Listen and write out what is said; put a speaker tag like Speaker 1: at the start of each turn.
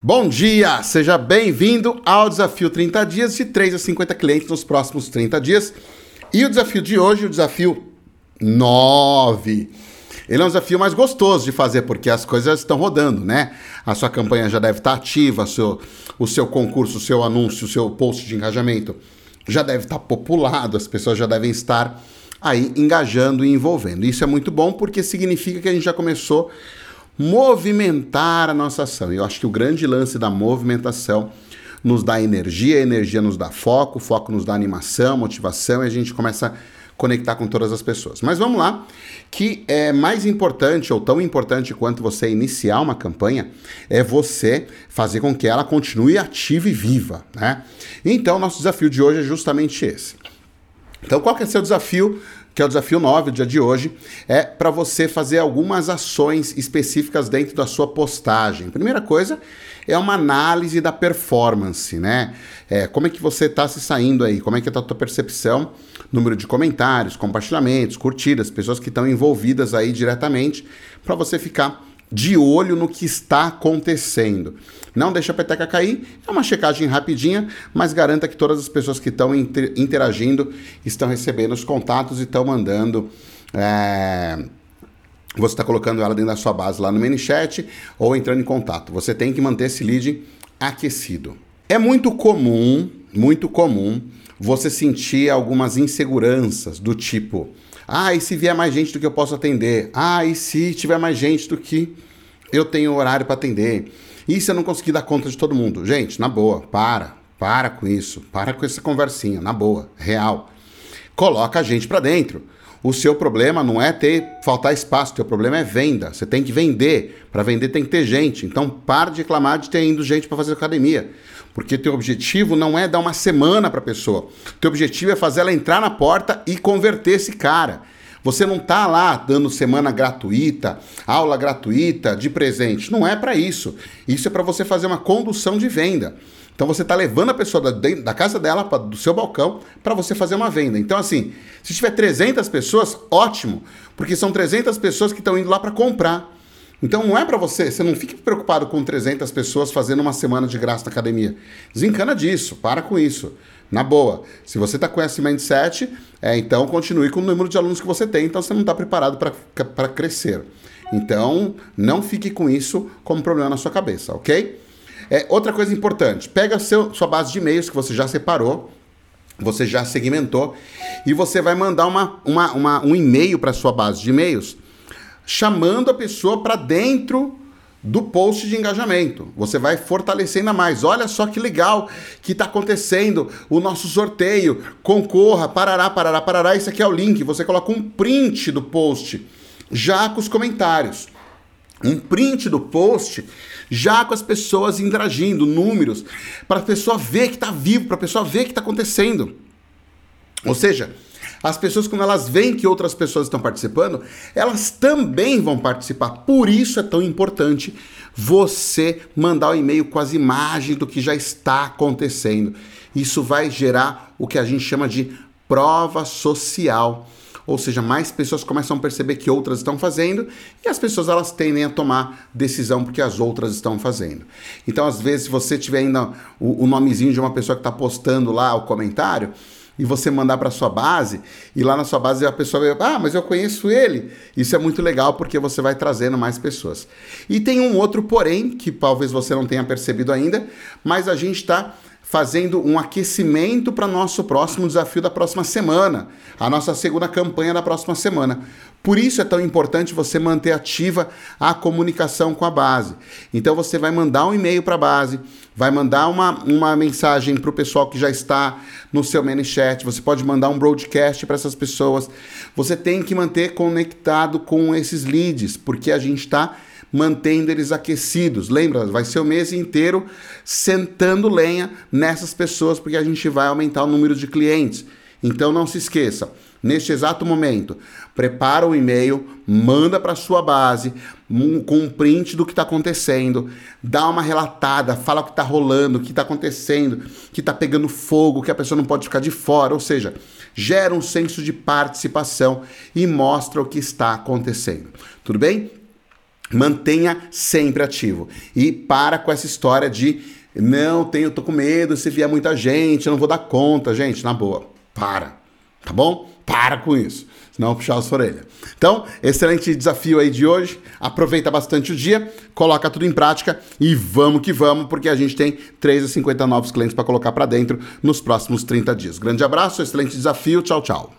Speaker 1: Bom dia, seja bem-vindo ao desafio 30 dias de 3 a 50 clientes nos próximos 30 dias. E o desafio de hoje, o desafio 9. Ele é um desafio mais gostoso de fazer porque as coisas estão rodando, né? A sua campanha já deve estar ativa, seu, o seu concurso, o seu anúncio, o seu post de engajamento já deve estar populado, as pessoas já devem estar aí engajando e envolvendo. Isso é muito bom porque significa que a gente já começou movimentar a nossa ação. Eu acho que o grande lance da movimentação nos dá energia, energia nos dá foco, foco nos dá animação, motivação e a gente começa a conectar com todas as pessoas. Mas vamos lá, que é mais importante ou tão importante quanto você iniciar uma campanha é você fazer com que ela continue ativa e viva, né? Então, nosso desafio de hoje é justamente esse. Então, qual que é o seu desafio que é o desafio 9, o dia de hoje, é para você fazer algumas ações específicas dentro da sua postagem. Primeira coisa é uma análise da performance, né? É, como é que você está se saindo aí? Como é que está a tua percepção? Número de comentários, compartilhamentos, curtidas, pessoas que estão envolvidas aí diretamente, para você ficar de olho no que está acontecendo. Não deixa a peteca cair, é uma checagem rapidinha, mas garanta que todas as pessoas que estão inter interagindo estão recebendo os contatos e estão mandando. É... Você está colocando ela dentro da sua base lá no ManyChat ou entrando em contato. Você tem que manter esse lead aquecido. É muito comum, muito comum, você sentir algumas inseguranças do tipo ah, e se vier mais gente do que eu posso atender? Ah, e se tiver mais gente do que eu tenho horário para atender? E se eu não conseguir dar conta de todo mundo? Gente, na boa, para. Para com isso. Para com essa conversinha, na boa, real. Coloca a gente para dentro. O seu problema não é ter faltar espaço, o teu problema é venda. Você tem que vender. Para vender tem que ter gente. Então, para de reclamar de ter indo gente para fazer academia. Porque teu objetivo não é dar uma semana para a pessoa. Teu objetivo é fazer ela entrar na porta e converter esse cara. Você não está lá dando semana gratuita, aula gratuita, de presente. Não é para isso. Isso é para você fazer uma condução de venda. Então você está levando a pessoa da, da casa dela, pra, do seu balcão, para você fazer uma venda. Então, assim, se tiver 300 pessoas, ótimo, porque são 300 pessoas que estão indo lá para comprar. Então não é para você, você não fique preocupado com 300 pessoas fazendo uma semana de graça na academia. Desencana disso, para com isso. Na boa, se você está com esse mindset, é, então continue com o número de alunos que você tem, então você não está preparado para crescer. Então, não fique com isso como problema na sua cabeça, ok? É, outra coisa importante, pega seu, sua base de e-mails que você já separou, você já segmentou, e você vai mandar uma, uma, uma um e-mail para sua base de e-mails chamando a pessoa para dentro do post de engajamento. Você vai fortalecer ainda mais. Olha só que legal que está acontecendo o nosso sorteio. Concorra, parará, parará, parará. Isso aqui é o link. Você coloca um print do post já com os comentários. Um print do post já com as pessoas interagindo, números, para a pessoa ver que está vivo, para a pessoa ver que está acontecendo. Ou seja, as pessoas, quando elas veem que outras pessoas estão participando, elas também vão participar. Por isso é tão importante você mandar o um e-mail com as imagens do que já está acontecendo. Isso vai gerar o que a gente chama de prova social. Ou seja, mais pessoas começam a perceber que outras estão fazendo e as pessoas elas tendem a tomar decisão porque as outras estão fazendo. Então, às vezes, se você tiver ainda o, o nomezinho de uma pessoa que está postando lá o comentário, e você mandar para sua base e lá na sua base a pessoa vai, ah, mas eu conheço ele. Isso é muito legal porque você vai trazendo mais pessoas. E tem um outro porém que talvez você não tenha percebido ainda, mas a gente está fazendo um aquecimento para nosso próximo desafio da próxima semana, a nossa segunda campanha da próxima semana. Por isso é tão importante você manter ativa a comunicação com a base. Então você vai mandar um e-mail para a base, vai mandar uma, uma mensagem para o pessoal que já está no seu ManyChat, você pode mandar um broadcast para essas pessoas. Você tem que manter conectado com esses leads, porque a gente está mantendo eles aquecidos. Lembra, vai ser o mês inteiro sentando lenha nessas pessoas, porque a gente vai aumentar o número de clientes. Então não se esqueça, neste exato momento, prepara o um e-mail, manda para sua base um, com um print do que está acontecendo, dá uma relatada, fala o que está rolando, o que está acontecendo, que está pegando fogo, que a pessoa não pode ficar de fora, ou seja, gera um senso de participação e mostra o que está acontecendo. Tudo bem? Mantenha sempre ativo. E para com essa história de não, tenho, tô com medo, se vier muita gente, eu não vou dar conta, gente, na boa. Para. Tá bom? Para com isso. Senão puxar a sua orelha. Então, excelente desafio aí de hoje. Aproveita bastante o dia, coloca tudo em prática e vamos que vamos, porque a gente tem 3 a 50 novos clientes para colocar para dentro nos próximos 30 dias. Grande abraço, excelente desafio. Tchau, tchau.